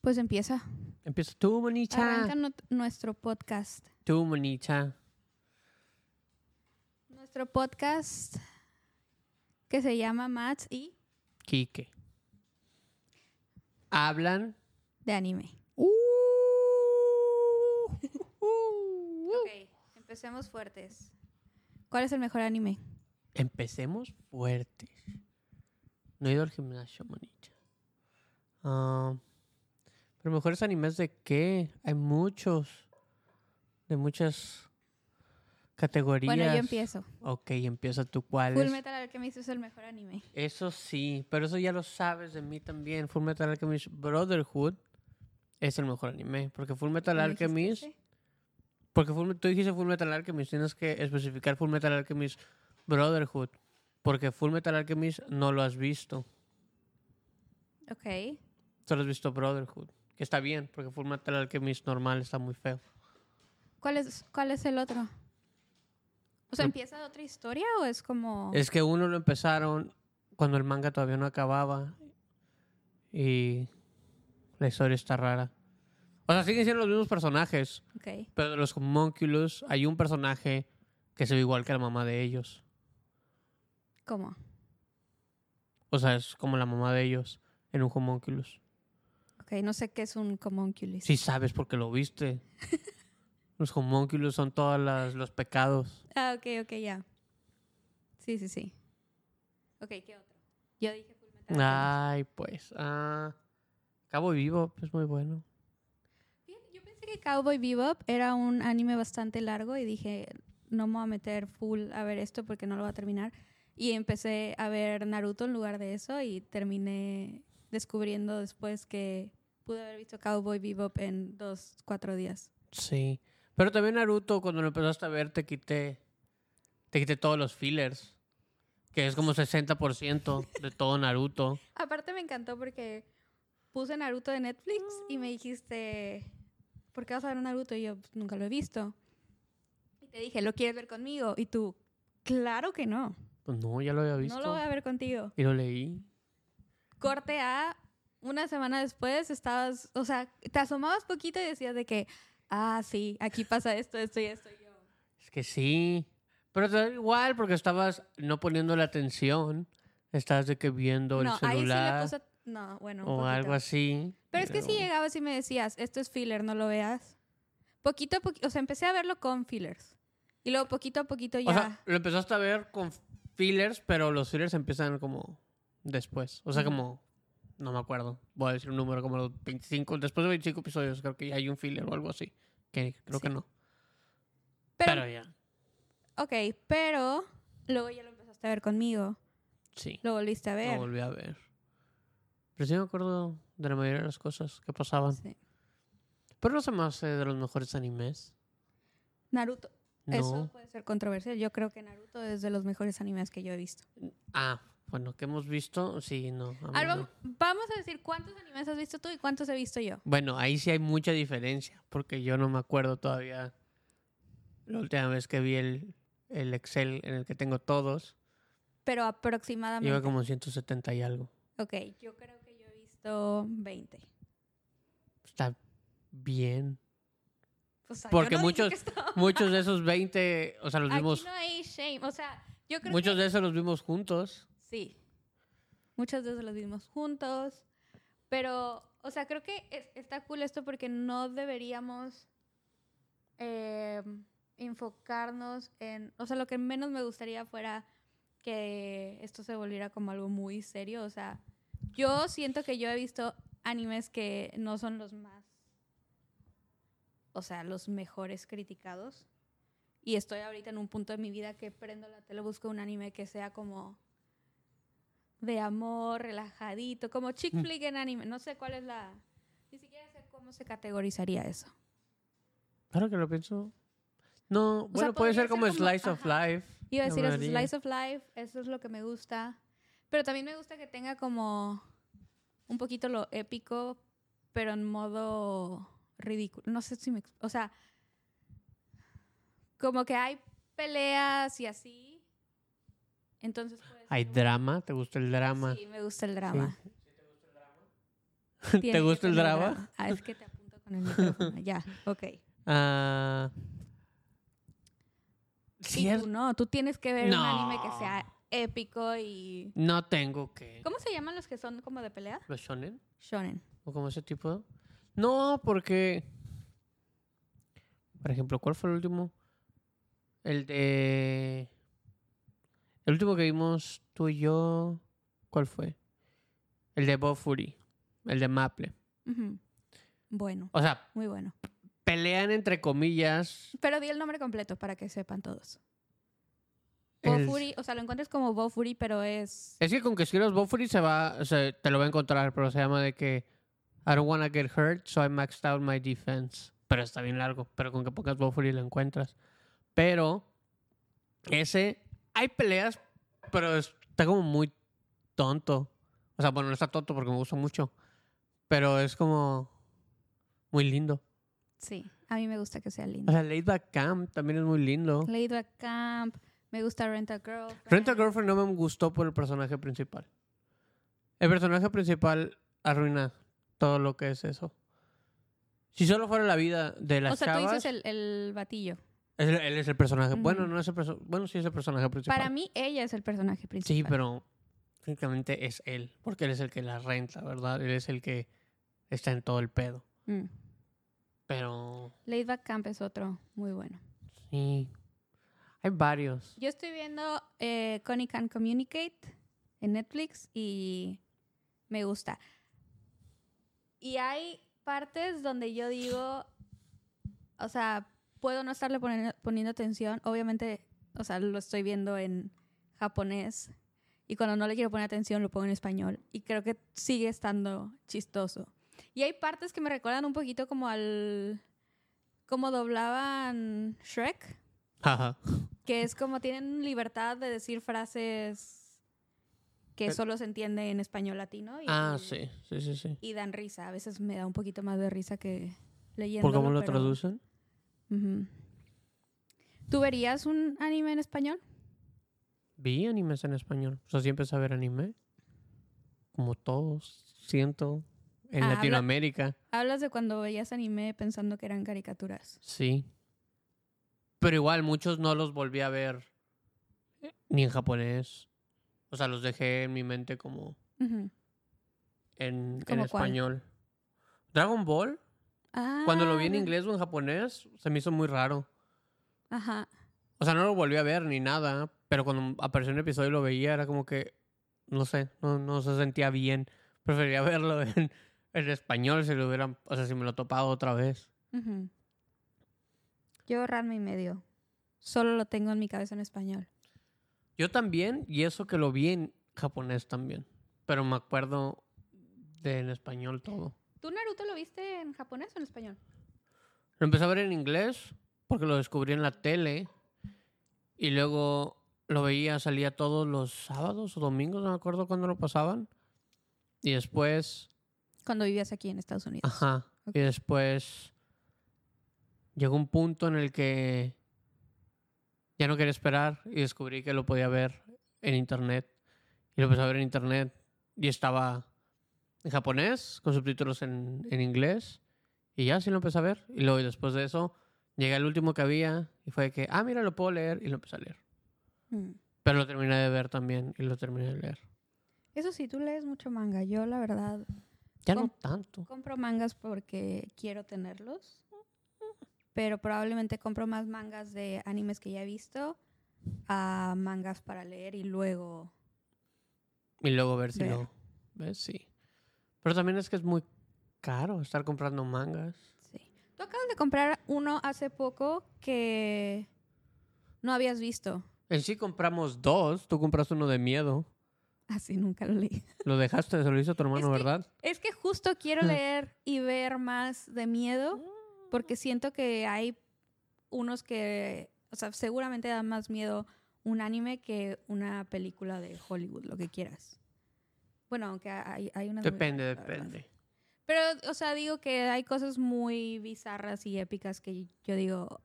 Pues empieza. Empieza tú, Monicha. Arranca nu- nuestro podcast. Tú, Monicha. Nuestro podcast que se llama Mats y Quique. Hablan. de anime. Uh, Ok, empecemos fuertes. ¿Cuál es el mejor anime? Empecemos fuertes. No he ido al gimnasio, Monicha. Ah, pero mejores animes de qué? Hay muchos. De muchas categorías. Bueno, yo empiezo. Ok, empieza tú. ¿Cuál Full es? Metal Alchemist es el mejor anime. Eso sí, pero eso ya lo sabes de mí también. Full Metal Alchemist Brotherhood es el mejor anime. Porque Full Metal ¿No dijiste Alchemist. Porque Full- tú dijiste Full Metal Alchemist. Tienes que especificar Full Metal Alchemist Brotherhood. Porque Full Metal Alchemist no lo has visto. Ok. Solo has visto Brotherhood. Que está bien, porque Full Metal Alchemist normal está muy feo. ¿Cuál es, cuál es el otro? O sea, No. ¿empieza de otra historia o es como...? Es que uno lo empezaron cuando el manga todavía no acababa. Y la historia está rara. O sea, siguen siendo los mismos personajes. Pero de los homunculus hay un personaje que se ve igual que la mamá de ellos. ¿Cómo? O sea, es como la mamá de ellos en un homunculus. Ok, no sé qué es un homunculus. Sí sabes porque lo viste. los homunculus son todos los pecados. Ah, ok, ok, ya. Sí, sí, sí. Ok, ¿qué otro? Yo dije Full Metal. Ay, pues. Ah, Cabo Vivo, es muy bueno. Yo pensé que Cowboy Bebop era un anime bastante largo y dije, no me voy a meter full a ver esto porque no lo voy a terminar. Y empecé a ver Naruto en lugar de eso y terminé descubriendo después que pude haber visto Cowboy Bebop en dos, cuatro días. Sí. Pero también Naruto, cuando lo empezaste a ver, te quité. Te quité todos los fillers. Que es como 60% de todo Naruto. Aparte me encantó porque puse Naruto de Netflix y me dijiste, ¿por qué vas a ver Naruto? Y yo, "Pues, nunca lo he visto. Y te dije, ¿lo quieres ver conmigo? Y tú, claro que no. Pues no, ya lo había visto. No lo voy a ver contigo. Y lo leí. Corte a, una semana después estabas, o sea, te asomabas poquito y decías de que, ah, sí, aquí pasa esto, esto y esto. Y yo, Es que sí. Pero te da igual porque estabas no poniendo la atención. Estabas de que viendo no, el celular ahí sí le puse, no, bueno, un o algo poquito. así. Pero es que si llegabas y me decías, esto es filler, no lo veas. Poquito a poquito, o sea, empecé a verlo con fillers. Y luego poquito a poquito ya. O sea, lo empezaste a ver con fillers, pero los fillers empiezan como después. O sea, como. No me acuerdo. Voy a decir un número como los 25. Después de 25 episodios, creo que ya hay un filler o algo así. Que creo que no. pero, Pero ya. ok, pero luego ya lo empezaste a ver conmigo. Sí. Lo volviste a Lo ver. volví a ver. Pero sí me acuerdo de la mayoría de las cosas que pasaban. Sí. Pero no se me hace de los mejores animes. Naruto. No. Eso puede ser controversial. Yo creo que Naruto es de los mejores animes que yo he visto. Ah, bueno, que hemos visto, sí, no. a vamos, a decir cuántos animes has visto tú y cuántos he visto yo. Bueno, ahí sí hay mucha diferencia, porque yo no me acuerdo todavía la última vez que vi el, el Excel en el que tengo todos. Pero aproximadamente. Lleva como 170 y algo. Ok, yo creo que yo he visto 20. Está bien. O sea, Porque no muchos- Muchos de esos 20, o sea, los Aquí vimos, no hay shame. O sea, yo creo muchos de esos los vimos juntos. Sí. Muchos de esos los vimos juntos. Pero, o sea, creo que es- está cool esto porque no deberíamos eh, enfocarnos en. O sea, lo que menos me gustaría fuera que esto se volviera como algo muy serio. O sea, yo siento que yo he visto animes que no son los más. O sea, los mejores criticados. Y estoy ahorita en un punto de mi vida que prendo la tele, busco un anime que sea como de amor, relajadito, como chick Mm. flick en anime. No sé cuál es la... Ni siquiera sé cómo se categorizaría eso. Claro que lo pienso. No, bueno, puede ser ser como, Slice of ajá. Life. Iba a decir eso. Slice of Life, eso es lo que me gusta. Pero también me gusta que tenga como un poquito lo épico, pero en modo ridículo. No sé si me... O sea, como que hay peleas y así. Entonces puede Hay drama, ¿te gusta el drama? Sí, me gusta el drama. ¿Te gusta el tener drama? Ah, es que te apunto con el micrófono. ya, ok. Ah, sí tú no, tú tienes que ver un anime que sea épico y... no tengo que. ¿Cómo se llaman los que son como de pelea? ¿Los shonen? Shonen. ¿O como ese tipo? No, porque. Por ejemplo, ¿cuál fue el último? El de. El último que vimos tú y yo. ¿Cuál fue? El de Bob Fury. El de Maple. Ujú. Bueno, O sea, muy bueno. pelean entre comillas. Pero di el nombre completo para que sepan todos. el- Bofuri, o sea, lo encuentras como Bofuri, pero es... Es que con que escribas Bob Fury se va. o sea, te lo va a encontrar, pero se llama de que. I don't wanna get hurt, so I maxed out my defense. Pero está bien largo. Pero con que pongas Bob Fury lo encuentras. Pero. Ese. Hay peleas, pero está como muy tonto. O sea, bueno, no está tonto porque me gusta mucho. Pero es como. Muy lindo. Sí, a mí me gusta que sea O lindo. sea, Laid Back Camp también es muy lindo. Leído a Camp, me gusta Rent a Girl. Rent a Girlfriend no me gustó por el personaje principal. El personaje principal arruina todo lo que es eso. Si solo fuera la vida de las O sea, tú chavas, dices el, el batillo. Es el- él es el personaje. Bueno, Ujú. no es el bueno, sí es el personaje principal. Para mí, ella es el personaje principal. Sí, pero técnicamente es él, porque él es el que la renta, ¿verdad? Él es el que está en todo el pedo. Mm. Pero Laid Back Camp es otro muy bueno. sí, hay varios. Yo estoy viendo eh, Connie Can Communicate en Netflix y me gusta. Y hay partes donde yo digo, o sea, puedo no estarle poniendo, poniendo atención. Obviamente, o sea, lo estoy viendo en japonés y cuando no le quiero poner atención lo pongo en español y creo que sigue estando chistoso. Y hay partes que me recuerdan un poquito como al... como doblaban Shrek Ajá. que es como tienen libertad de decir frases que Pero- solo se entiende en español latino y, Ah, sí, sí, sí, sí. y dan risa. A veces me da un poquito más de risa que leyendo. ¿Por cómo lo traducen? ¿Tú verías un anime en español? Vi animes en español. O sea, sí empecé a ver anime. Como todos, siento. En Ah, habla- Latinoamérica, Hablas de cuando veías anime pensando que eran caricaturas. sí. Pero igual, muchos no los volví a ver eh, ni en japonés. O sea, los dejé en mi mente como en, en español. Dragon Ball, cuando lo vi en Ah, inglés o en japonés, se me hizo muy raro. Ajá. O sea, no lo volví a ver ni nada, pero cuando apareció un episodio y lo veía, era como que, no sé, no, no se sentía bien. Prefería verlo en, en español si lo hubieran, o sea, si me lo topado otra vez. Yo Ranma y medio. Solo lo tengo en mi cabeza en español. Yo también, y eso que lo vi en japonés también, pero me acuerdo de en español todo. ¿Tú Naruto lo viste en japonés o en español? Lo empecé a ver en inglés porque lo descubrí en la tele y luego lo veía, salía todos los sábados o domingos, no me acuerdo cuándo lo pasaban. Y después Cuando vivías aquí en Estados Unidos. Ajá. Y después llegó un punto en el que ya no quería esperar y descubrí que lo podía ver en internet. Y lo empecé a ver en internet y estaba en japonés con subtítulos en, en inglés. Y ya sí lo empecé a ver. Y luego y después de eso llegué al último que había y fue que, ah, mira, lo puedo leer y lo empecé a leer. Mm. Pero lo terminé de ver también y lo terminé de leer. Eso sí, tú lees mucho manga. Yo, la verdad, Ya no tanto. compro mangas porque quiero tenerlos. Pero probablemente compro más mangas de animes que ya he visto a mangas para leer y luego... Y luego ver si Ver. lo ves, sí. Pero también es que es muy caro estar comprando mangas. Sí. Tú acabas de comprar uno hace poco que no habías visto. En sí compramos dos. Tú compraste uno de miedo. Así nunca lo leí. Lo dejaste, se lo hizo tu hermano, Es que- ¿verdad? Es que justo quiero leer y ver más de miedo porque siento que hay unos que, o sea, seguramente da más miedo un anime que una película de Hollywood, lo que quieras. Bueno, aunque hay, hay unas Depende, depende. Pero, o sea, digo que hay cosas muy bizarras y épicas que yo digo,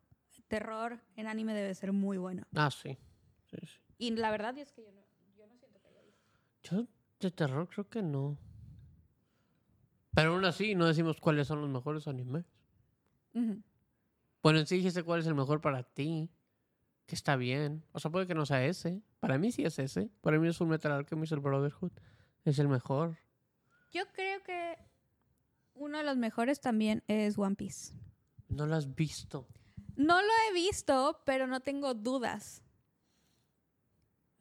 terror en anime debe ser muy bueno. Ah, sí. Sí, sí. Y la verdad es que yo no, yo no siento que haya visto. Yo de terror creo que no. Pero aún así no decimos cuáles son los mejores animes. Bueno, en sí dijiste cuál es el mejor para ti. Que está bien. O sea, puede que no sea ese. Para mí sí es ese. Para mí es Full Metal Alchemist el Brotherhood. Es el mejor. Yo creo que uno de los mejores también es One Piece. No lo has visto. No lo he visto, pero no tengo dudas.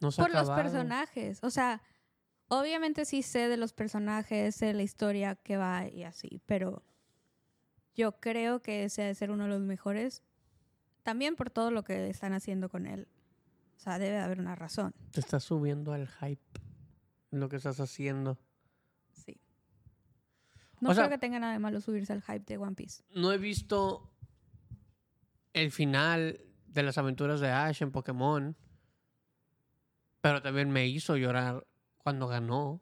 No se ha por los personajes. O sea, obviamente sí sé de los personajes, sé la historia que va y así, pero yo creo que ese debe ser uno de los mejores. También por todo lo que están haciendo con él. O sea, debe de haber una razón. Te estás subiendo al hype. Lo que estás haciendo. Sí. No O creo sea- que tenga nada de malo subirse al hype de One Piece. No he visto el final de las aventuras de Ash en Pokémon. Pero también me hizo llorar cuando ganó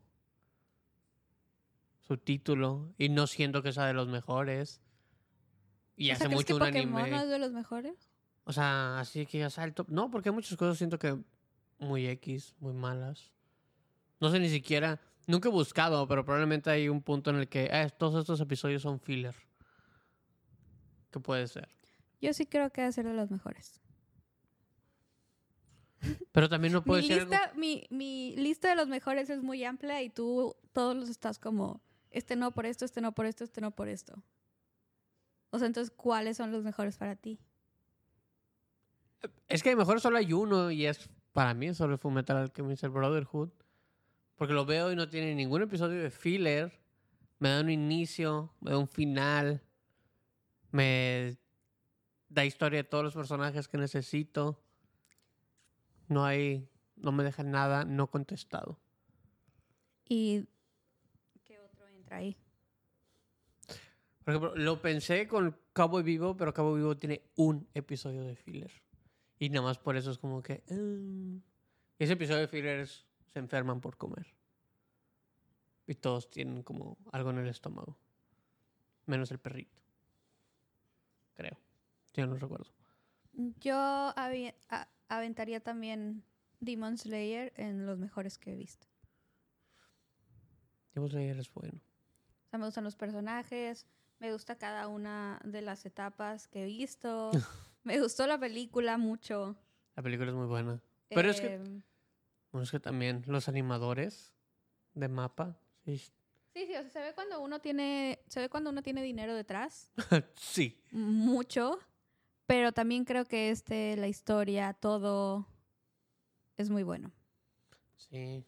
su título. Y no siento que sea de los mejores. Y O sea, hace ¿crees mucho que un Pokémon anime. no es de los mejores? O sea, así que ya top. No, porque hay muchas cosas siento que muy X, muy malas. No sé ni siquiera. Nunca he buscado, pero probablemente hay un punto en el que eh, todos estos episodios son filler. ¿Qué puede ser? Yo sí creo que debe ser de los mejores. Pero también no Mi puede ser. algo- lista, mi, mi lista de los mejores es muy amplia y tú todos los estás como, este no por esto, este no por esto, este no por esto. O sea, entonces, ¿cuáles son los mejores para ti? Es que a lo mejor solo hay uno y es. Para mí, solo fue Metal Alchemist el Brotherhood. Porque lo veo y no tiene ningún episodio de filler. Me da un inicio, me da un final. Me da historia de todos los personajes que necesito. No hay. No me deja nada no contestado. ¿Y qué otro entra ahí? Por ejemplo, lo pensé con Cabo Vivo, pero Cabo Vivo tiene un episodio de filler. Y nada más por eso es como que. "Ah". ese episodio de filler es- se enferman por comer. Y todos tienen como algo en el estómago. Menos el perrito. Creo. Yo no recuerdo. Yo a- aventaría también Demon Slayer en los mejores que he visto. Demon Slayer es bueno. O sea, me gustan los personajes, me gusta cada una de las etapas que he visto. me gustó la película mucho. La película es muy buena. Pero es que, Em, bueno, es que también los animadores de mapa. Sí. Sí, sí, o sea, se ve cuando uno tiene, se ve cuando uno tiene dinero detrás, sí. mucho, pero también creo que este, la historia, todo es muy bueno. Sí.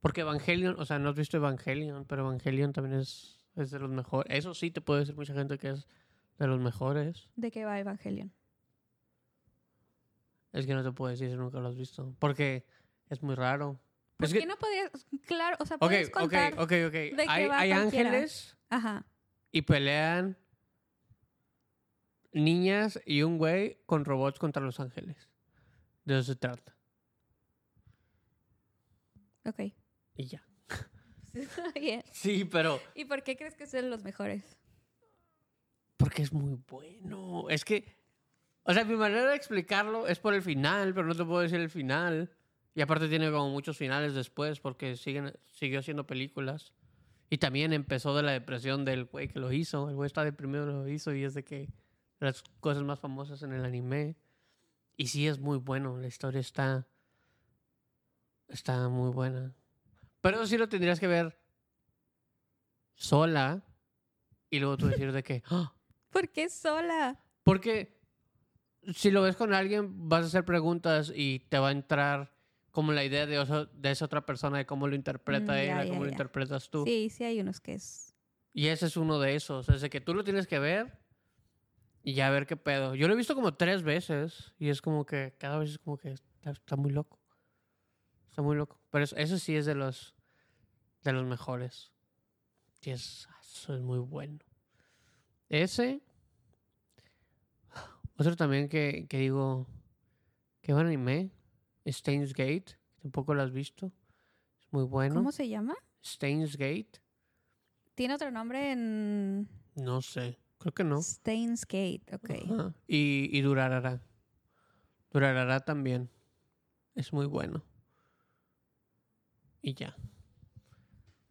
Porque Evangelion, o sea, no has visto Evangelion, pero Evangelion también es, es de los mejores. Eso sí te puede decir mucha gente que es de los mejores. ¿De qué va Evangelion? Es que no te puedo decir si nunca lo has visto. Porque es muy raro. ¿Por Es qué que, no podrías, claro, o sea, puedes contar, ok, ok. qué Hay, va hay ángeles ajá, y pelean niñas y un güey con robots contra los ángeles. De eso se trata. ok. Y ya. Bien. Sí, pero... ¿Y por qué crees que son los mejores? Porque es muy bueno. Es que, o sea, mi manera de explicarlo es por el final, pero no te puedo decir el final. Y aparte tiene como muchos finales después porque siguen, siguió haciendo películas. Y también empezó de la depresión del güey que lo hizo. El güey está deprimido lo hizo y es de que las cosas más famosas en el anime. Y sí es muy bueno. La historia está, está muy buena. Pero sí lo tendrías que ver sola y luego tú decir de que... "Ah, ¿Por qué sola? porque si lo ves con alguien, vas a hacer preguntas y te va a entrar como la idea de, oso- de esa otra persona, de cómo lo interpreta Mm, ya, cómo lo interpretas tú. Sí, sí hay unos que es... Y ese es uno de esos. Es de que tú lo tienes que ver y ya ver qué pedo. Yo lo he visto como tres veces y es como que cada vez es como que está, está muy loco. Está muy loco. Pero eso, eso sí es de los, de los mejores. Y es, eso es muy bueno. Ese. Otro también que, que digo, que buen anime. Stains Gate. Tampoco lo has visto. Es muy bueno. ¿Cómo se llama? Stains Gate. Tiene otro nombre en No sé. Creo que no. Stains Gate, ok. Ajá. Y, y Durarara. Durarara también. Es muy bueno. Y ya.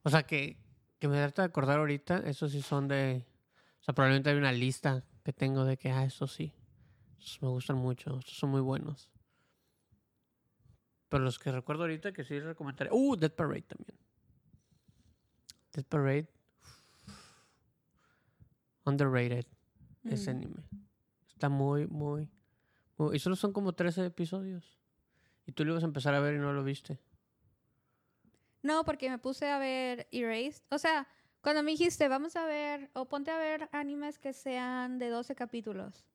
O sea que, que me trata de acordar ahorita, esos sí son de... O sea, probablemente hay una lista que tengo de que, ah, estos sí. Estos me gustan mucho, estos son muy buenos. Pero los que recuerdo ahorita que sí recomendaría... Uh, Dead Parade también. Dead Parade. Underrated. Ese Mm. anime. Está muy, muy, muy- Y solo son como 13 episodios. Y tú lo ibas a empezar a ver y no lo viste. No, porque me puse a ver Erased. O sea, cuando me dijiste, vamos a ver, o ponte a ver animes que sean de 12 capítulos.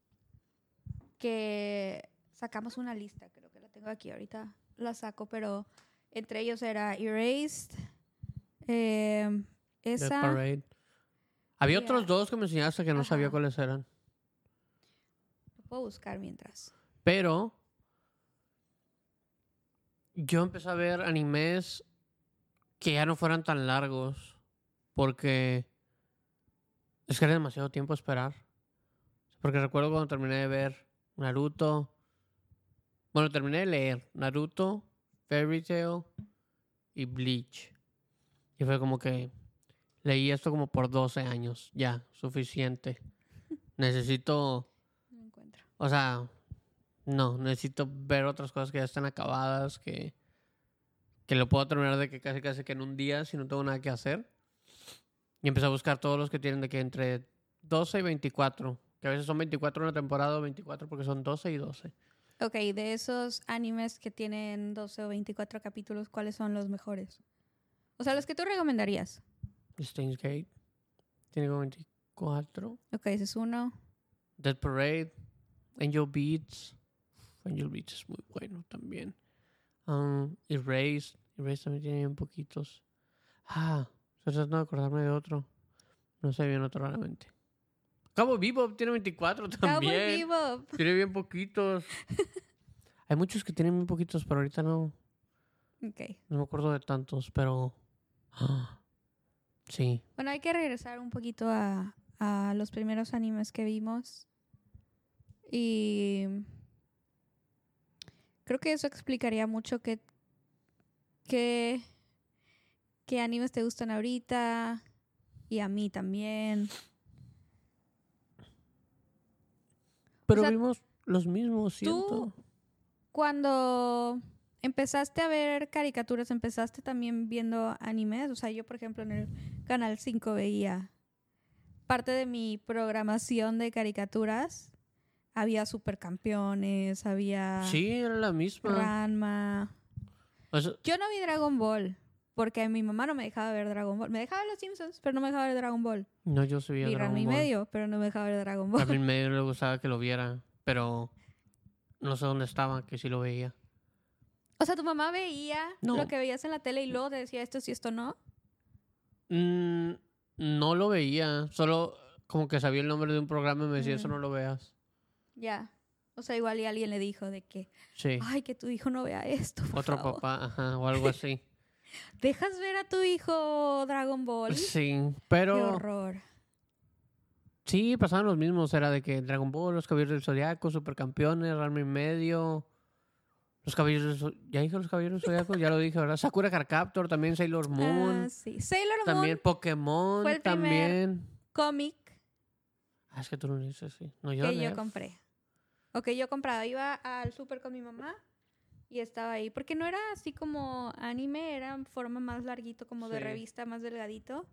Que sacamos una lista, creo que la tengo aquí ahorita. La saco, pero entre ellos era Erased. Dead esa. Parade. Había otros dos que me enseñaste que no sabía cuáles eran. Lo puedo buscar mientras. Pero yo empecé a ver animes que ya no fueran tan largos. Porque es que era demasiado tiempo esperar. Porque recuerdo cuando terminé de ver Naruto. Bueno, terminé de leer Naruto, Fairy Tail y Bleach. Y fue como que leí esto como por 12 años. Ya, suficiente. Necesito No encuentro. o sea, no, necesito ver otras cosas que ya están acabadas, que, que lo puedo terminar de que casi casi que en un día si no tengo nada que hacer. Y empecé a buscar todos los que tienen de que entre 12 y 24, que a veces son 24 una temporada o 24 porque son 12 y 12. Ok, de esos animes que tienen 12 o 24 capítulos, ¿cuáles son los mejores? O sea, los que tú recomendarías. Steins Gate tiene como 24. Ok, ese es uno. Dead Parade, Angel Beats. Angel Beats es muy bueno también. Um, Erased, Erased también tiene bien poquitos. Ah, estoy tratando de acordarme de otro. No sé bien otro realmente. Cabo Vivo tiene 24 Cowboy también. Bebop. Tiene bien poquitos. Hay muchos que tienen bien poquitos, pero ahorita no, Ok. no me acuerdo de tantos, pero... ah, sí. Bueno, hay que regresar un poquito a, a los primeros animes que vimos. Y creo que eso explicaría mucho qué, qué, qué animes te gustan ahorita. Y a mí también. Pero sea, vimos los mismos, siento. Cuando empezaste a ver caricaturas, empezaste también viendo animes. O sea, yo, por ejemplo, en el Canal 5 veía parte de mi programación de caricaturas. Había supercampeones, había Sí, era la misma. Ranma. O sea, Yo no vi Dragon Ball porque mi mamá no me dejaba ver Dragon Ball. Me dejaba ver Los Simpsons, pero no me dejaba ver Dragon Ball. no, yo Vi Dragon Ranma y Ball. medio, pero no me dejaba ver Dragon A Ball. mí en medio le gustaba que lo viera, pero no sé dónde estaba, que sí lo veía. O sea, tu mamá veía No. lo que veías en la tele y luego te decía esto sí, esto no. Mm, no lo veía, solo como que sabía el nombre de un programa y me decía, eso Mm. no lo veas. Ya. O sea, igual y alguien le dijo de que, Sí, ay, que tu hijo no vea esto. por otro favor". papá, ajá, o algo así. ¿Dejas ver a tu hijo Dragon Ball? Sí, Qué pero horror. sí, pasaban los mismos, era de que Dragon Ball, los Caballeros del Zodiaco, Supercampeones, Ranma y medio, los Caballeros del ya dije los Caballeros del Zodiaco, ya lo dije, ¿verdad? Sakura Card Captor, también Sailor Moon, Ah, sí. Sailor también Moon, Pokémon, fue el primer también. cómic Ah, es que tú no dices así. No, yo que yo compré. O que yo compraba. Iba al súper con mi mamá y estaba ahí. Porque no era así como anime, era en forma más larguito, como de revista, más delgadito.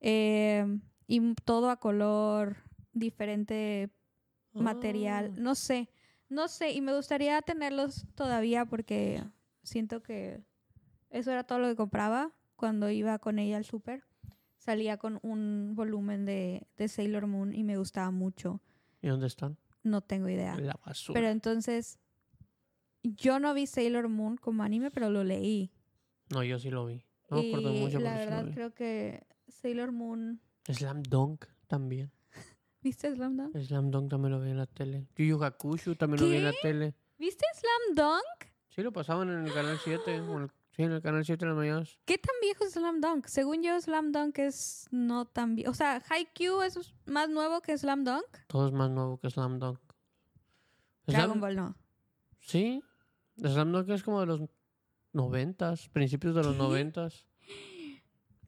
Eh, y todo a color, diferente material. Ah. No sé, no sé. Y me gustaría tenerlos todavía porque siento que eso era todo lo que compraba cuando iba con ella al súper. Salía con un volumen de, de Sailor Moon y me gustaba mucho. ¿Y dónde están? No tengo idea. La basura. Pero entonces, yo no vi Sailor Moon como anime, pero lo leí. No, yo sí lo vi. No me y acuerdo mucho, la sí verdad creo que Sailor Moon... Slam Dunk también. ¿Viste Slam Dunk? Slam Dunk también lo vi en la tele. Yu Yu Hakusho también lo vi en la tele. ¿Viste Slam Dunk? Sí, lo pasaban en el canal 7. o en- Sí, en el canal 7 de las mañanas. ¿Qué tan viejo es Slam Dunk? Según yo, Slam Dunk es no tan viejo. O sea, Haikyuu es más nuevo que Slam Dunk. Todo es más nuevo que Slam Dunk. Dragon Slam- Ball no. Sí. Slam Dunk es como de los noventas, principios de los ¿Qué? noventas.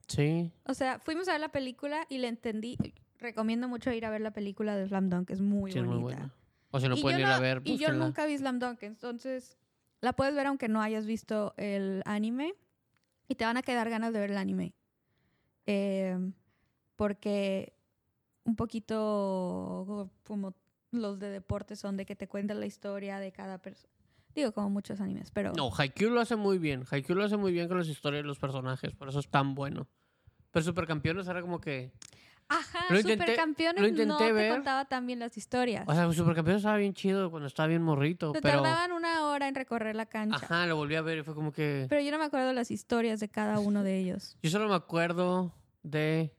Sí. O sea, fuimos a ver la película y le entendí. Recomiendo mucho ir a ver la película de Slam Dunk, es muy sí, es bonita. muy buena. O si no Y pueden ir a ver, Y yo nunca vi Slam Dunk, entonces la puedes ver aunque no hayas visto el anime y te van a quedar ganas de ver el anime. Eh, porque un poquito como los de deporte son de que te cuentan la historia de cada persona. Digo, como muchos animes, pero... No, Haikyuu lo hace muy bien. Haikyuu lo hace muy bien con las historias de los personajes. Por eso es tan bueno. Pero Supercampeones era como que... Ajá, Lo intenté- Supercampeones lo intenté no te ver. contaba tan bien las historias. O sea, Supercampeones estaba bien chido cuando estaba bien morrito. Te pero... tardaban una hora en recorrer la cancha. Ajá, lo volví a ver y fue como que... Pero yo no me acuerdo las historias de cada uno de ellos. Yo solo me acuerdo de...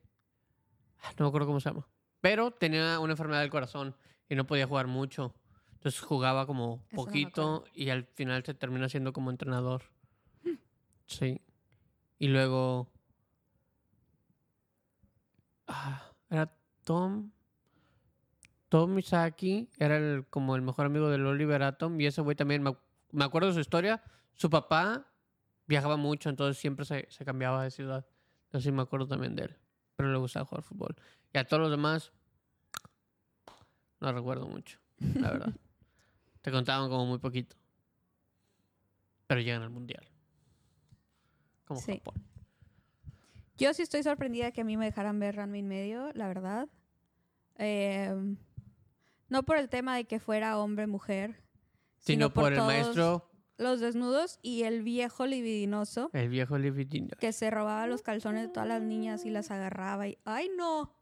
ah, No me acuerdo cómo se llama. Pero tenía una enfermedad del corazón y no podía jugar mucho. Entonces jugaba como Eso no me poquito y al final se termina siendo como entrenador. Sí. Y luego... Ah, era Tom... Tom Misaki era el, como el mejor amigo del Oliver Atom y ese güey también, me, me acuerdo de su historia. Su papá viajaba mucho, entonces siempre se, se cambiaba de ciudad. Entonces sí me acuerdo también de él. Pero le gustaba jugar fútbol. Y a todos los demás, no recuerdo mucho, la verdad. Te contaban como muy poquito. Pero llegan al mundial. Como Sí. Japón. Yo sí estoy sorprendida que a mí me dejaran ver Ranma y medio, la verdad. Eh, no por el tema de que fuera hombre-mujer, Sino por, el todos maestro, Los desnudos y el viejo libidinoso el viejo Lividino. que se robaba los calzones de todas las niñas y las agarraba y... ¡Ay, no!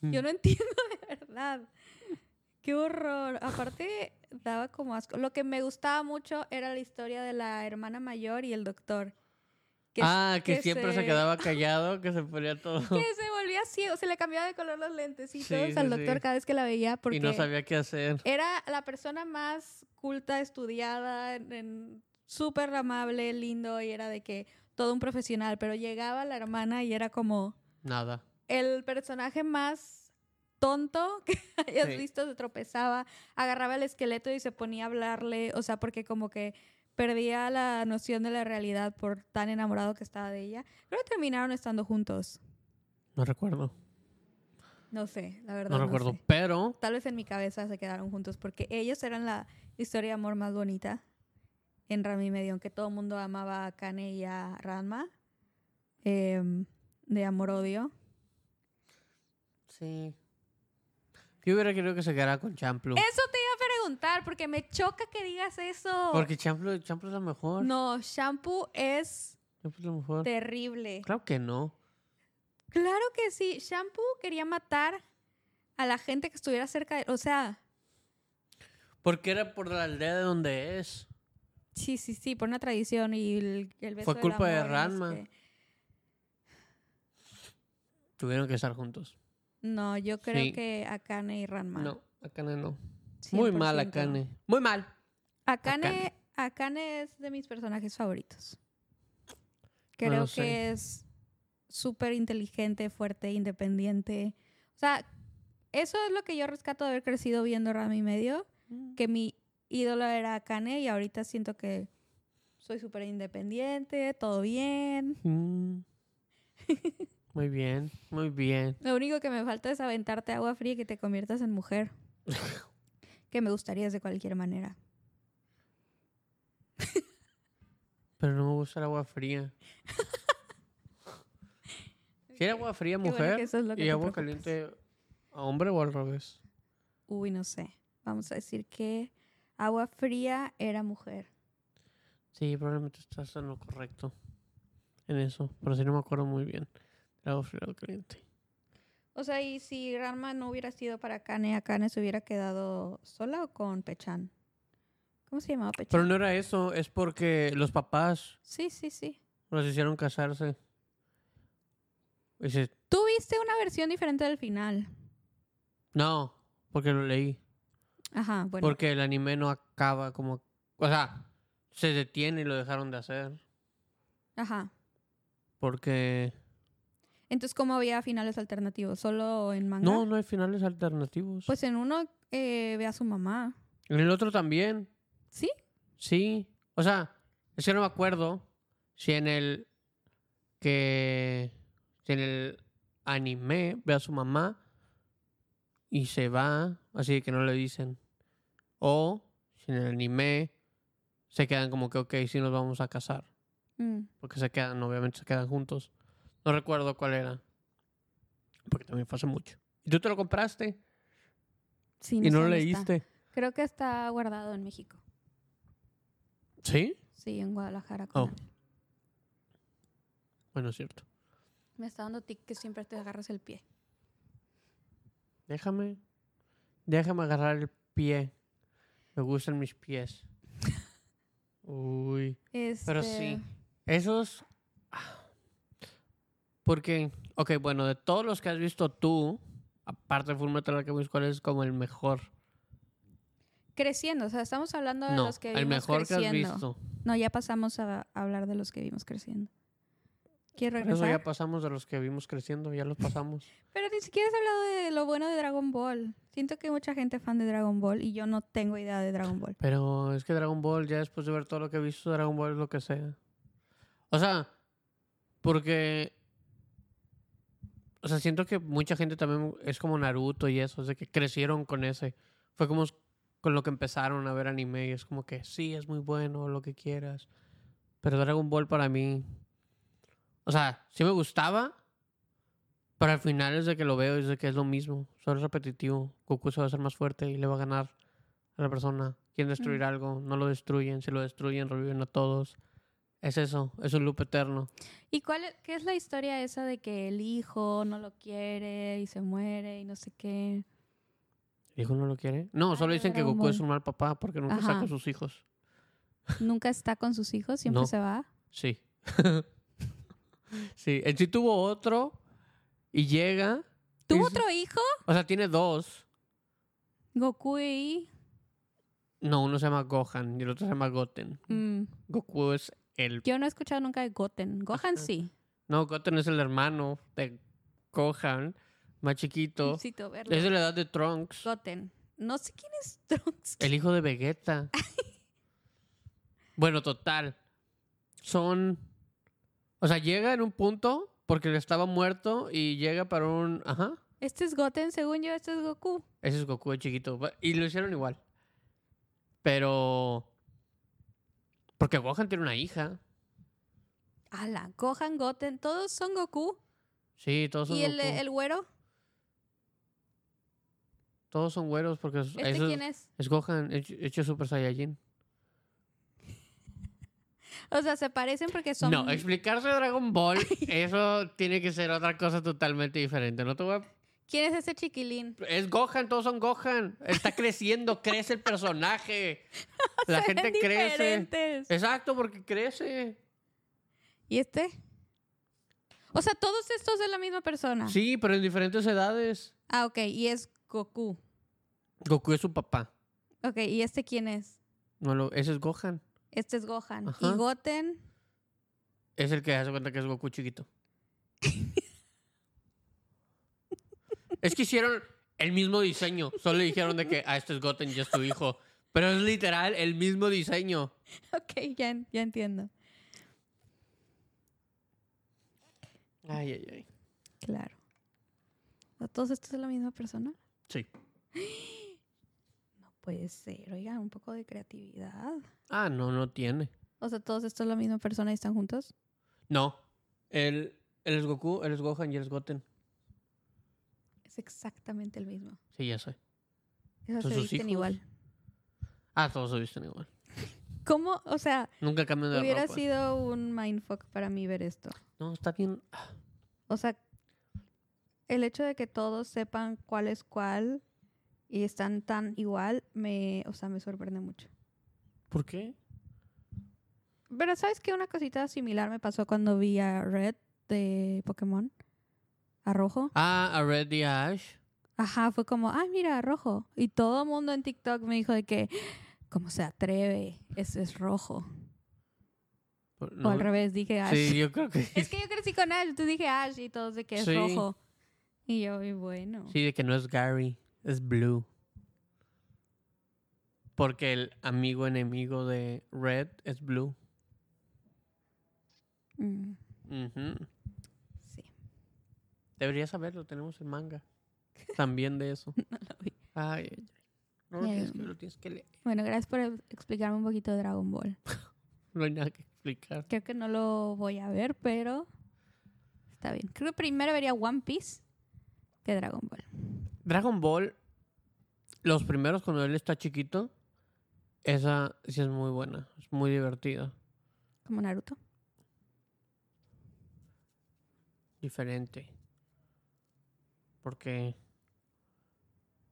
Mm. Yo no entiendo de verdad. ¡Qué horror! Aparte, daba como asco. Lo que me gustaba mucho era la historia de la hermana mayor y el doctor. Que, ah, que, siempre se... se- quedaba callado, que se ponía todo. Que se volvía ciego, se le cambiaba de color los lentecitos Sí, sí, al doctor sí. cada vez que la veía porque y no sabía qué hacer. era la persona más culta, estudiada, súper amable, lindo y era de que todo un profesional, pero llegaba la hermana y era como Nada. el personaje más tonto que hayas Sí. visto, se tropezaba, agarraba el esqueleto y se ponía a hablarle, o sea, porque como que perdía la noción de la realidad por tan enamorado que estaba de ella. Creo que terminaron estando juntos. No recuerdo. No sé, la verdad. No no recuerdo. sé. Pero Tal vez en mi cabeza se quedaron juntos porque ellos eran la historia de amor más bonita en Rami Medio, aunque todo el mundo amaba a Kane y a Ranma. em, de amor-odio. Sí. Yo hubiera querido que se quedara con Champlu. Eso te iba a preguntar porque me choca que digas eso. Porque Champlu, Champlu es la mejor. No, Shampoo es Champlu es la mejor. terrible. Claro que no. Claro que sí. Shampoo quería matar a la gente que estuviera cerca de... O sea, Porque era por la aldea de donde es. sí, sí, sí, por una tradición y el, el beso Fue culpa de amor Ranma. Tuvieron que estar juntos. No, yo creo Sí. que Akane y Ranma. No, Akane no. Muy mal 100%. Akane. Muy mal. Akane, Akane. Akane es de mis personajes favoritos. Creo que es súper inteligente, fuerte, independiente. O sea, eso es lo que yo rescato de haber crecido viendo Rami Medio, que mi ídolo era Akane y ahorita siento que soy súper independiente, todo bien. Mm. Muy bien, muy bien. Lo único que me falta es aventarte agua fría y que te conviertas en mujer. que me gustaría de cualquier manera. Pero no me gusta el agua fría. ¿Quiere agua fría bueno mujer es que y agua caliente a hombre o al revés? Uy, no sé. Vamos a decir que agua fría era mujer. Sí, probablemente estás en lo correcto en eso, pero sí no me acuerdo muy bien. El agua fría o caliente. O sea, y si Ranma no hubiera sido para Kane, Akane se hubiera quedado sola o con Pechan. ¿Cómo se llamaba Pechan? Pero no era eso, es porque los papás Sí, sí, sí. los hicieron casarse. Tú viste una versión diferente del final. no, porque lo leí. Ajá, bueno. Porque el anime no acaba como... O sea, se detiene y lo dejaron de hacer. Ajá. Porque... Entonces, ¿cómo había finales alternativos? ¿Solo en manga? No, no hay finales alternativos. Pues en uno eh, ve a su mamá. en el otro también. ¿Sí? Sí. O sea, es que no me acuerdo si en el que Si en el anime ve a su mamá y se va, así que no le dicen. O si en el anime se quedan como que, ok, sí nos vamos a casar. Mm. Porque se quedan, obviamente se quedan juntos. No recuerdo cuál era. Porque también fue hace mucho. ¿Y tú te lo compraste? Sí, ¿Y no lo está. leíste? Creo que está guardado en México. ¿Sí? Sí, en Guadalajara. con Oh. él. Bueno, es cierto. Me está dando tic que siempre te agarras el pie. Déjame. Déjame agarrar el pie. Me gustan mis pies. Uy. Pero sí. Este, Esos. Porque, ok, bueno, de todos los que has visto tú, aparte de Fullmetal Alchemist, ¿cuál es como el mejor? Creciendo, o sea, estamos hablando de No, los que el vimos mejor que has creciendo. visto. No, ya pasamos a, hablar de los que vimos creciendo. ¿Quieres Por eso regresar? ya pasamos de los que vimos creciendo, ya los pasamos. Pero ni siquiera has hablado de lo bueno de Dragon Ball. Siento que hay mucha gente fan de Dragon Ball y yo no tengo idea de Dragon Ball. Pero es que Dragon Ball, ya después de ver todo lo que he visto, Dragon Ball es lo que sea. O sea, porque. O sea, siento que mucha gente también es como Naruto y eso, es de que crecieron con ese. Fue como con lo que empezaron a ver anime y es como que sí, es muy bueno, lo que quieras. Pero Dragon Ball para mí. O sea, sí me gustaba, pero al final es de que lo veo y es de que es lo mismo. Solo es repetitivo. Goku se va a hacer más fuerte y le va a ganar a la persona. Quieren destruir Mm. algo, no lo destruyen. Si lo destruyen, reviven a todos. Es eso, es un loop eterno. ¿Y cuál es, qué es la historia esa de que el hijo no lo quiere y se muere y no sé qué? ¿El hijo no lo quiere? No, solo dicen que Goku es un mal papá porque nunca está Ajá. con sus hijos. Nunca está con sus hijos, siempre No. se va. Sí. sí, él sí tuvo otro y llega. ¿Tuvo y- otro hijo? O sea, tiene dos. Goku y... No, uno se llama Gohan y el otro se llama Goten. Mm, Goku es el... Yo no he escuchado nunca de Goten. Gohan Ajá. sí. No, Goten es el hermano de Gohan, más chiquito. Necesito verlo. Es de la edad de Trunks. Goten. No sé quién es Trunks. El hijo de Vegeta. bueno, total. Son. O sea, llega en un punto porque estaba muerto y llega para un. Ajá. Este es Goten, según yo, este es Goku. Ese es Goku de chiquito. Y lo hicieron igual. Pero. Porque Gohan tiene una hija. Ala, Gohan, Goten, todos son Goku. Sí, todos son ¿Y el, Goku. el güero? Todos son güeros porque es, ¿Este eso quién es? es Gohan hecho, hecho Super Saiyajin. O sea, se parecen porque son... No, explicarse Dragon Ball, eso tiene que ser otra cosa totalmente diferente. No te voy a ¿Quién es ese chiquilín? Es Gohan, todos son Gohan. Está creciendo, crece el personaje. La gente crece. Exacto, porque crece. ¿Y este? O sea, todos estos de la misma persona. Sí, pero en diferentes edades. Ah, ok. Y es Goku. Goku es su papá. Ok, ¿y este quién es? No lo, ese es Gohan. Este es Gohan. Ajá. ¿Y Goten? Es el que hace cuenta que es Goku chiquito. es que hicieron el mismo diseño. Solo le dijeron de que, ah, este es Goten y es tu hijo. Pero es literal el mismo diseño. Ok, ya, ya entiendo. Ay, ay, ay. Claro. ¿O ¿Todos estos de la misma persona? Sí. No puede ser. Oigan, un poco de creatividad. Ah, no, no tiene. O sea, todos estos de la misma persona y están juntos. No. Él, él es Goku, él es Gohan y él es Goten. Es exactamente el mismo. Sí, ya sé. Esos ¿Son se visten hijos? igual. Ah, todos se visten igual. ¿Cómo? O sea, Nunca cambian de hubiera ropa. sido un mindfuck para mí ver esto. No, está bien. O sea, el hecho de que todos sepan cuál es cuál y están tan igual, me, o sea, me sorprende mucho. ¿Por qué? Pero ¿sabes qué? Una cosita similar me pasó cuando vi a Red de Pokémon. A Rojo. Ah, a Red a Ash. Ajá, fue como, ay, mira, Rojo. Y todo el mundo en TikTok me dijo de que, ¿cómo se atreve? Ese es Rojo. O al revés, dije Ash. Sí, yo creo que Es que yo crecí con Ash, entonces dije Ash y todos de que es Sí. rojo. Y yo, y bueno. Sí, de que no es Gary, es Blue. Porque el amigo enemigo de Red es Blue. Mm. Deberías saberlo, tenemos el manga. También de eso. No lo vi. Ay, ay, ay. No lo tienes que ver, lo tienes que leer. Bueno, gracias por ex- explicarme un poquito de Dragon Ball. No hay nada que explicar. Creo que no lo voy a ver, pero está bien. Creo que primero vería One Piece que Dragon Ball. Dragon Ball, los primeros cuando él está chiquito, esa sí es muy buena, es muy divertida. Como Naruto. Diferente. Porque,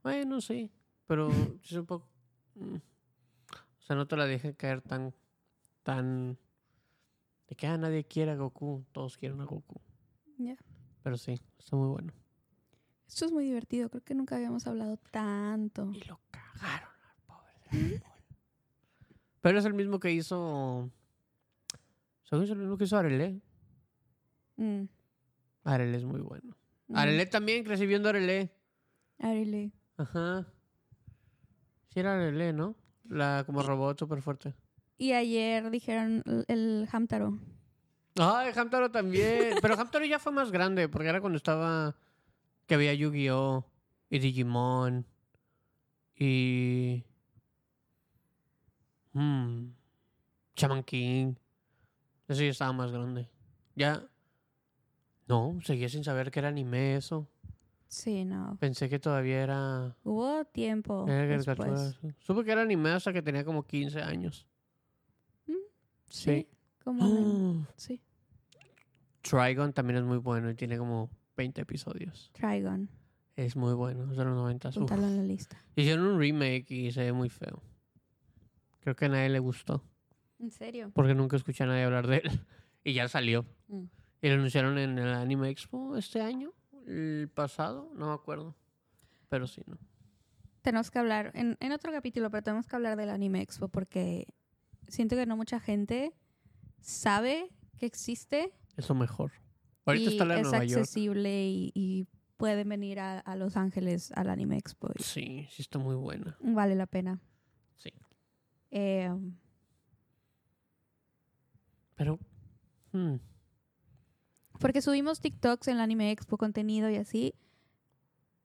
bueno, sí, pero es un poco... O sea, no te la deje caer tan, tan... De que ah, nadie quiere a Goku, todos quieren a Goku. Ya. Pero sí, está muy bueno. Esto es muy divertido. Creo que nunca habíamos hablado tanto. Y lo cagaron al pobre. Pero es el mismo que hizo. Según es el mismo que hizo Arele. Mm. Arele es muy bueno. Arele también crecí viendo Arele. Arele. Ajá. Sí, era Arele, ¿no? La como robot súper fuerte. Y ayer dijeron el, el Hamtaro. Ay, Hamtaro también. Pero Hamtaro ya fue más grande, porque era cuando estaba. Que había Yu-Gi-Oh! y Digimon. Y. Hmm. Shaman King. Eso ya estaba más grande. Ya. No, seguía sin saber que era anime eso. Sí, no. Pensé que todavía era. Hubo tiempo era después. Supe que era anime hasta que tenía como 15 años. Mm, Sí. Como sí. Trigon también es muy bueno y tiene como 20 episodios. Trigon. Es muy bueno, es de los 90. Uf. Apuntarlo en la lista. Hicieron un remake y se ve muy feo. Creo que a nadie le gustó. ¿En serio? Porque nunca escuché a nadie hablar de él. Y ya salió. Mm. Y lo anunciaron en el Anime Expo este año. El pasado, no me acuerdo. Pero sí, ¿no? Tenemos que hablar en, en otro capítulo, pero tenemos que hablar del Anime Expo porque siento que no mucha gente sabe que existe Es lo mejor. Ahorita y está la de es Nueva York. accesible y, y pueden venir a, a Los Ángeles al Anime Expo. y Sí, sí está muy buena. vale la pena. Sí. Eh, Pero... hmm, porque subimos TikToks en el Anime Expo, contenido y así.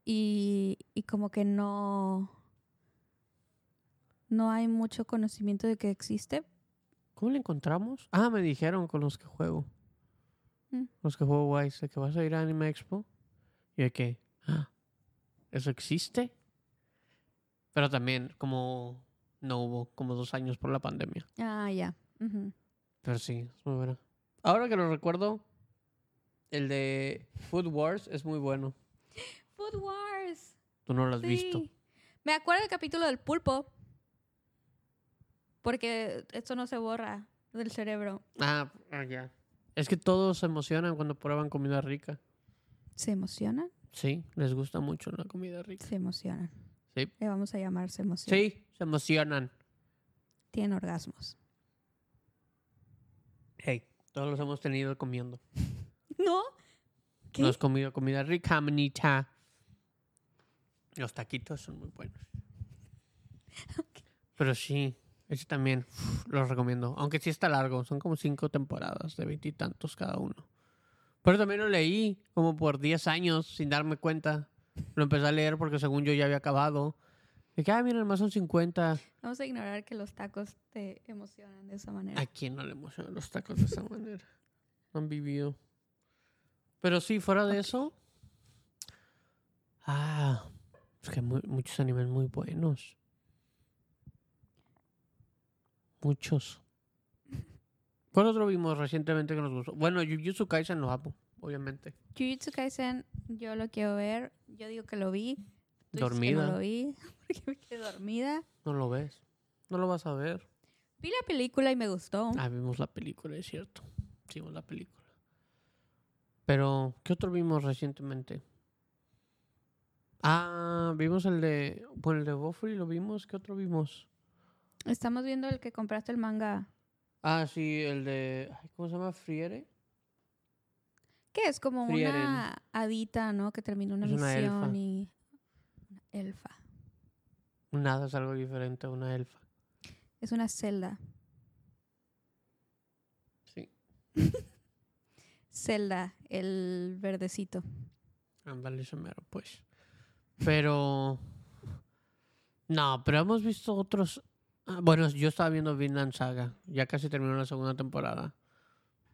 Y, y como que no. No hay mucho conocimiento de que existe. ¿Cómo le encontramos? Ah, me dijeron con los que juego. Mm. Los que juego Wise, de que vas a ir a Anime Expo. Y de que, ah, ¿eso existe? Pero también, como no hubo como dos años por la pandemia. Ah, ya. Ujú. Pero sí, es muy buena. Ahora que lo recuerdo, el de Food Wars es muy bueno. Food Wars. Tú no lo has visto. Sí. Me acuerdo del capítulo del pulpo. Porque esto no se borra del cerebro. Ah, ah, ya. Es que todos se emocionan cuando prueban comida rica. ¿Se emocionan? Sí, les gusta mucho la comida rica. Se emocionan. Sí. Le vamos a llamar se emocionan. Sí, se emocionan. Tienen orgasmos. Hey, todos los hemos tenido comiendo. ¿No? ¿Qué? No has comido comida rica, manita. Los taquitos son muy buenos. Pero sí, ese también uf, los recomiendo. Aunque sí está largo, son como cinco temporadas de veintitantos cada uno. Pero también lo leí como por 10 años sin darme cuenta. Lo empecé a leer porque según yo ya había acabado. Y que, ah, más son 50. Vamos a ignorar que los tacos te emocionan de esa manera. ¿A quién no le emocionan los tacos de esa manera? No han vivido. Pero sí, fuera de eso. Ah, es que muchos animes muy buenos. Muchos. ¿Cuál otro vimos recientemente que nos gustó? Bueno, Jujutsu Kaisen lo amo, obviamente. Jujutsu Kaisen, yo lo quiero ver. Yo digo que lo vi. Tú dices que Dormida. no lo vi porque me quedé dormida. No lo ves. No lo vas a ver. Vi la película y me gustó. Ah, vimos la película, es cierto. Sí, Vimos la película. Pero, ¿qué otro vimos recientemente? Ah, vimos el de. Bueno, el de Buffy lo vimos. ¿Qué otro vimos? Estamos viendo el que compraste el manga. Ah, sí, el de. ¿Cómo se llama? Friere. Que es como Frieren. una hadita, ¿no? Que termina una Es una elfa. misión y. Una elfa. Nada es algo diferente a una elfa. Es una celda. Sí. Zelda, el verdecito. Ándale, ese mero, pues. Pero. No, pero hemos visto otros. ah, Bueno, yo estaba viendo Vinland Saga. Ya casi terminó la segunda temporada.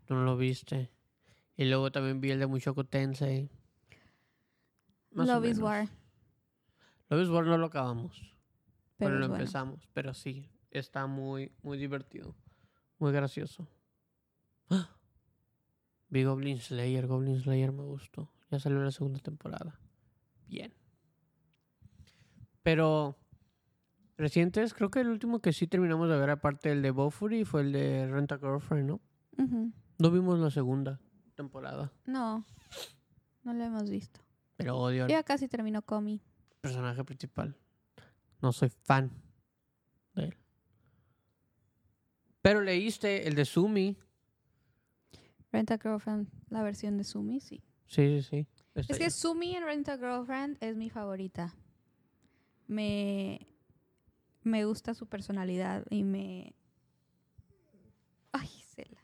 Tú no lo viste. Y luego también vi el de Mushoku Tensei. Más Love is. War. Love is War no lo acabamos. Pero lo bueno. empezamos. Pero sí, está muy, muy divertido. Muy gracioso. ¡Ah! Vi Goblin Slayer. Goblin Slayer me gustó. Ya salió la segunda temporada. Bien. Pero recientes, creo que el último que sí terminamos de ver, aparte del de Bofuri, fue el de Rent a Girlfriend, ¿no? No vimos la segunda temporada. No, no lo hemos visto. Pero odio Ya casi terminó Comi. personaje principal. No soy fan de él. Pero leíste el de Sumi. Rent a Girlfriend, la versión de Sumi, sí. Sí, sí, sí. Está Es que. Sumi en Rent a Girlfriend es mi favorita. Me, me gusta su personalidad y me... Ay, Cela.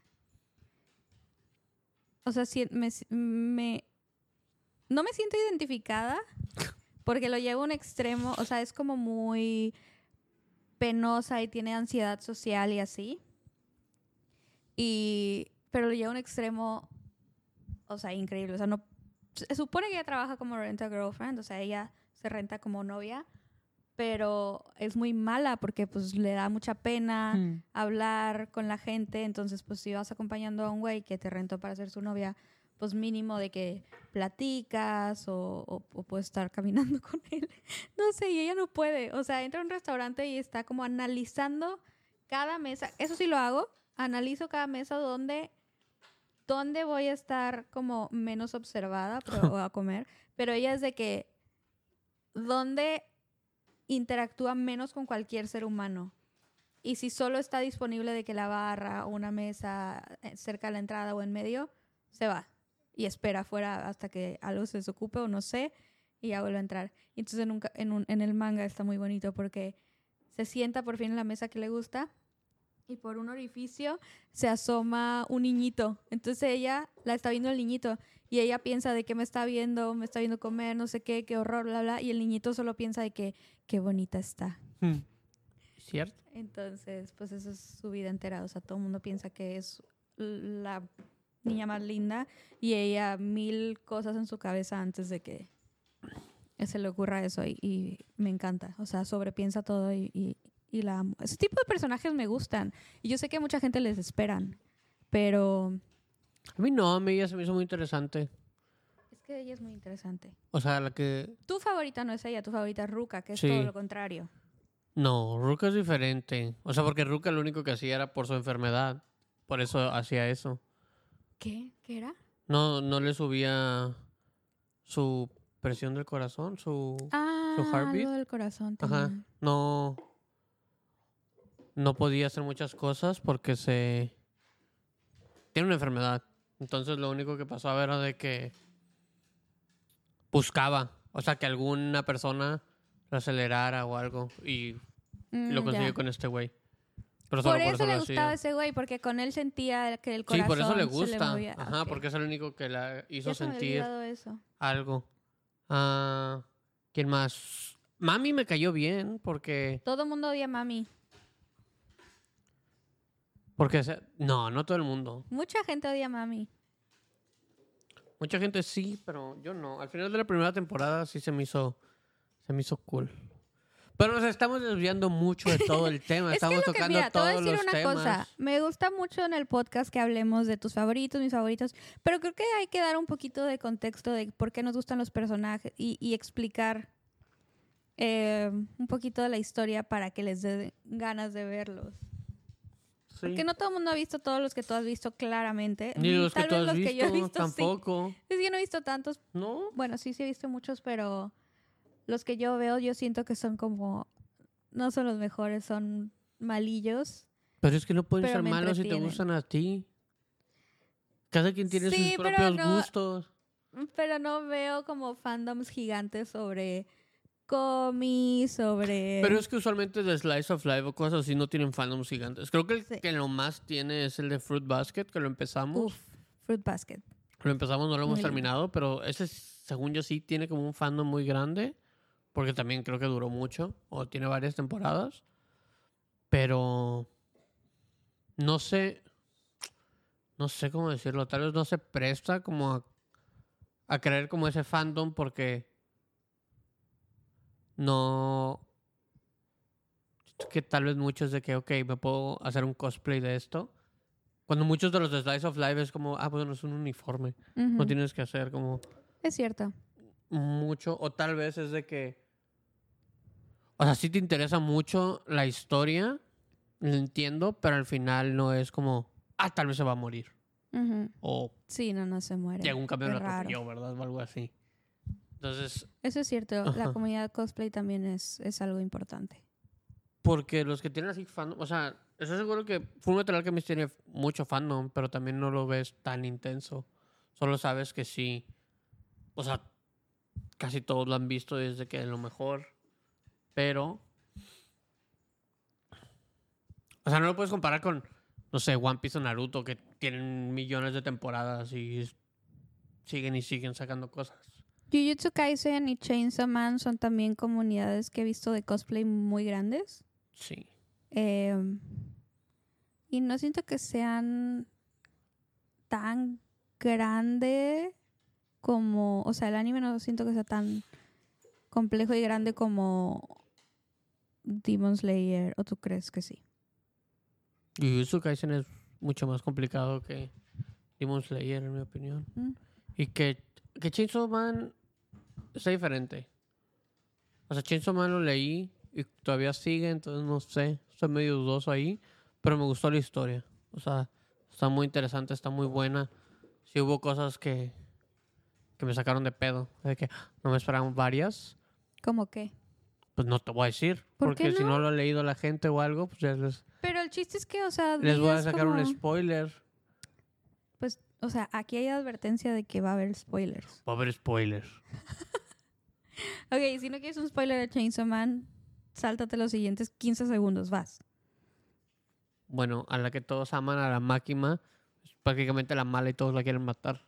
O sea, si- me, me- no me siento identificada porque lo llevo a un extremo. O sea, es como muy penosa y tiene ansiedad social y así. Y, pero lo lleva a un extremo, o sea, increíble. O sea, no, se supone que ella trabaja como rent a girlfriend, o sea, ella se renta como novia, pero es muy mala porque pues le da mucha pena Mm. hablar con la gente, entonces pues si vas acompañando a un güey que te rentó para ser su novia, pues mínimo de que platicas o, o- o puedes estar caminando con él. No sé, y ella no puede. O sea, entra a un restaurante y está como analizando cada mesa. Eso sí lo hago. Analizo cada mesa donde, donde voy a estar como menos observada pero, a comer. Pero ella es de que donde interactúa menos con cualquier ser humano. Y si solo está disponible de que la barra o una mesa eh, cerca de la entrada o en medio, se va. Y espera afuera hasta que algo se desocupe o no sé, y ya vuelve a entrar. Entonces en, un ca- en, un- en el manga está muy bonito porque se sienta por fin en la mesa que le gusta y por un orificio se asoma un niñito. Entonces ella la está viendo el niñito y ella piensa de que me está viendo, me está viendo comer, no sé qué, qué horror, bla, bla. Y el niñito solo piensa de que qué bonita está. Mm. ¿Cierto? Entonces, pues eso es su vida entera. O sea, todo el mundo piensa que es la niña más linda y ella mil cosas en su cabeza antes de que se le ocurra eso y, y me encanta. O sea, sobrepiensa todo y, y, y la amo. Ese tipo de personajes me gustan y yo sé que a mucha gente les esperan, pero A mí no, a mí ella se me hizo muy interesante. es que ella es muy interesante. O sea, la que... Tu favorita no es ella, tu favorita es Ruka, que es Sí. todo lo contrario. No, Ruka es diferente. O sea, porque Ruka lo único que hacía era por su enfermedad. Por eso hacía eso. ¿Qué? ¿Qué era? No, no le subía su presión del corazón, su... Ah, heartbeat? algo del corazón. Ajá. tenía. No... No podía hacer muchas cosas porque se... Tiene una enfermedad. Entonces lo único que pasaba era de que buscaba. O sea, que alguna persona lo acelerara o algo. Y Mm, lo consiguió con este güey. Pero solo Por eso le gustaba ese güey, porque con él sentía que el Sí, corazón por eso le gusta. movía. Ajá, porque es el único que la hizo sentir eso. algo. Ah, ¿Quién más? Mami me cayó bien porque... Todo el mundo odia a Mami. Porque se- no, no todo el mundo. Mucha gente odia a Mami. Mucha gente sí, pero yo no. Al final de la primera temporada sí se me hizo, se me hizo cool. Pero nos estamos desviando mucho de todo el tema. Es que estamos lo que, tocando mira, te voy a todos decir los una temas. cosa. Me gusta mucho en el podcast que hablemos de tus favoritos, mis favoritos, pero creo que hay que dar un poquito de contexto de por qué nos gustan los personajes y, y explicar eh, un poquito de la historia para que les dé ganas de verlos. Sí. Porque no todo el mundo ha visto todos los que tú has visto claramente. Ni los que Tal tú vez has los visto, que yo he visto sí. tampoco. Es que no he visto tantos. ¿No? Bueno, sí, sí he visto muchos, pero los que yo veo yo siento que son como... No son los mejores, son malillos. Pero es que no pueden ser malos si te gustan a ti. Cada quien tiene Sí, sus propios no- gustos. Pero no veo como fandoms gigantes sobre cómics, sobre... Pero es que usualmente de Slice of Life o cosas así no tienen fandoms gigantes. Creo que el Sí. que lo más tiene es el de Fruit Basket, que lo empezamos. Uf, Fruit Basket. Lo empezamos, no lo hemos Muy lindo. terminado, pero ese según yo sí tiene como un fandom muy grande, porque también creo que duró mucho, o tiene varias temporadas, pero no sé, no sé cómo decirlo, tal vez no se presta como a, a creer como ese fandom porque no que tal vez muchos de que, ok, me puedo hacer un cosplay de esto. Cuando muchos de los de Slice of Life es como, ah, bueno, es un uniforme. No tienes que hacer como Es cierto. mucho. O tal vez es de que. O sea, sí te interesa mucho la historia. Lo entiendo, pero al final no es como, ah, tal vez se va a morir. Ujú. O Sí, no, no se muere. llega un camión lo atropelló, ¿verdad? O algo así. Entonces, Eso es cierto. La comunidad cosplay también es, es algo importante. Porque los que tienen así fandom, o sea, estoy seguro que Fullmetal Alchemist tiene mucho fandom, pero también no lo ves tan intenso. Solo sabes que sí, o sea, casi todos lo han visto desde que es lo mejor, pero, o sea, no lo puedes comparar con, no sé, One Piece o Naruto, que tienen millones de temporadas y siguen y siguen sacando cosas. Jujutsu Kaisen y Chainsaw Man son también comunidades que he visto de cosplay muy grandes. Sí. Em, y no siento que sean tan grande como, o sea, el anime no siento que sea tan complejo y grande como Demon Slayer, ¿o tú crees que sí? Jujutsu Kaisen es mucho más complicado que Demon Slayer, en mi opinión. Mm. Y que, que Chainsaw Man está diferente. O sea, Chainsaw Man lo leí y todavía sigue, entonces no sé. Estoy medio dudoso ahí. Pero me gustó la historia. O sea, está muy interesante, está muy buena. Sí hubo cosas que, que me sacaron de pedo. De que "Ah, no me esperaban varias. ¿Cómo qué? Pues no te voy a decir. ¿Por qué porque si no? lo ha leído la gente o algo, pues ya les, Pero el chiste es que, o sea, les voy a sacar un spoiler. Pues, o sea, aquí hay advertencia de que va a haber spoilers. Va a haber spoilers. Ok, si no quieres un spoiler de Chainsaw Man, sáltate los siguientes 15 segundos, vas. bueno, a la que todos aman, a la máquina, es prácticamente la mala y todos la quieren matar.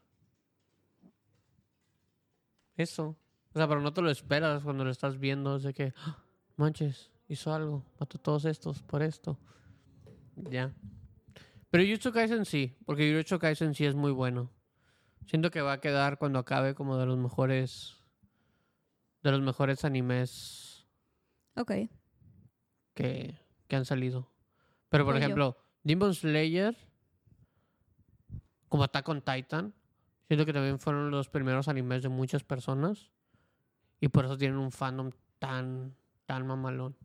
Eso. O sea, pero no te lo esperas cuando lo estás viendo, es de que, "Ah, manches, hizo algo, mató a todos estos por esto. Ya. Pero Jujutsu Kaisen sí, porque Jujutsu Kaisen sí es muy bueno. Siento que va a quedar cuando acabe como de los mejores de los mejores animes Ok. que, que han salido. Pero, por yo. ejemplo, Demon Slayer, como Attack on Titan, siento que también fueron los primeros animes de muchas personas. Y por eso tienen un fandom tan, tan mamalón.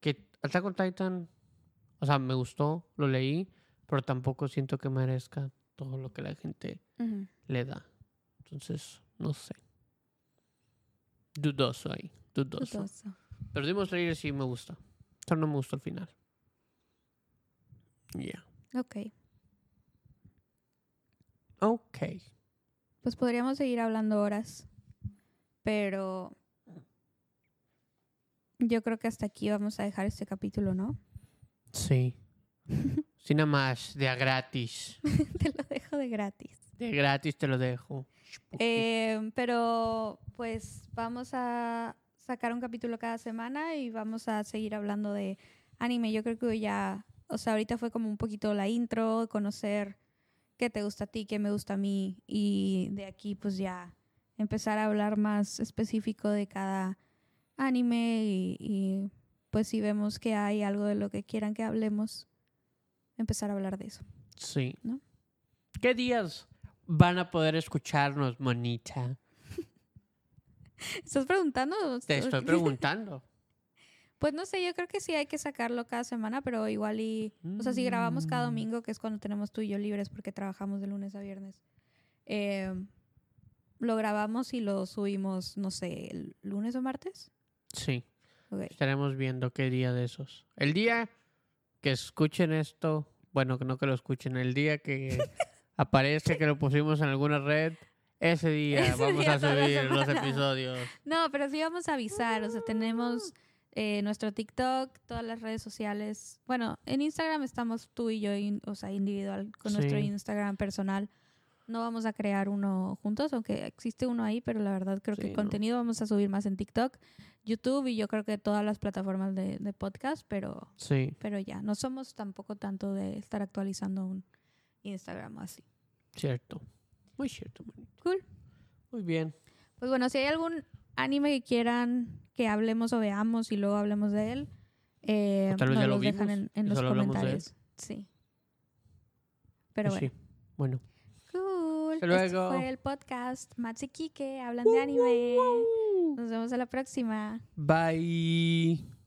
Que Attack on Titan, o sea, me gustó, lo leí, pero tampoco siento que merezca todo lo que la gente le da. Entonces, no sé. Dudoso ahí, dudoso. Dudoso. Pero Demon Slayer sí me gusta. Solo no me gustó el final. Ya. Ok. Ok. Pues podríamos seguir hablando horas, pero yo creo que hasta aquí vamos a dejar este capítulo, ¿no? Sí. sí, nada más. De a gratis. Te lo dejo de gratis. De gratis te lo dejo. Eh, pero pues vamos a sacar un capítulo cada semana y vamos a seguir hablando de anime. Yo creo que ya, o sea, ahorita fue como un poquito la intro, conocer qué te gusta a ti, qué me gusta a mí y de aquí pues ya empezar a hablar más específico de cada anime y, y, pues si vemos que hay algo de lo que quieran que hablemos, empezar a hablar de eso. Sí. ¿No? ¿Qué días van a poder escucharnos, monita? ¿Estás preguntando? Te estoy preguntando. Pues no sé, yo creo que sí hay que sacarlo cada semana, pero igual y... O sea, si grabamos cada Mm. domingo, que es cuando tenemos tú y yo libres porque trabajamos de lunes a viernes, eh, lo grabamos y lo subimos, no sé, el lunes o martes. Sí. Estaremos viendo qué día de esos. El día que escuchen esto, bueno, que no que lo escuchen, el día que aparece que lo pusimos en alguna red, ese día Ese vamos día a subir los episodios. No, pero sí vamos a avisar, o sea, tenemos eh, nuestro TikTok, todas las redes sociales. Bueno, en Instagram estamos tú y yo, in- o sea, individual, con nuestro. Instagram personal. No vamos a crear uno juntos, aunque existe uno ahí, pero la verdad creo Sí, que no. contenido vamos a subir más en TikTok, YouTube y yo creo que todas las plataformas de, de podcast, pero, Sí, pero ya, no somos tampoco tanto de estar actualizando un Instagram así. cierto. Muy cierto, manito. Cool. Muy bien. Pues bueno, si hay algún anime que quieran que hablemos o veamos y luego hablemos de él, eh, tal vez nos ya lo dejan en, en y los solo hablamos de él. comentarios. Sí. Pero Pues bueno. sí. Bueno. Cool. Hasta Este luego. fue el podcast Mats y Kike hablan de anime. Nos vemos a la próxima. Bye.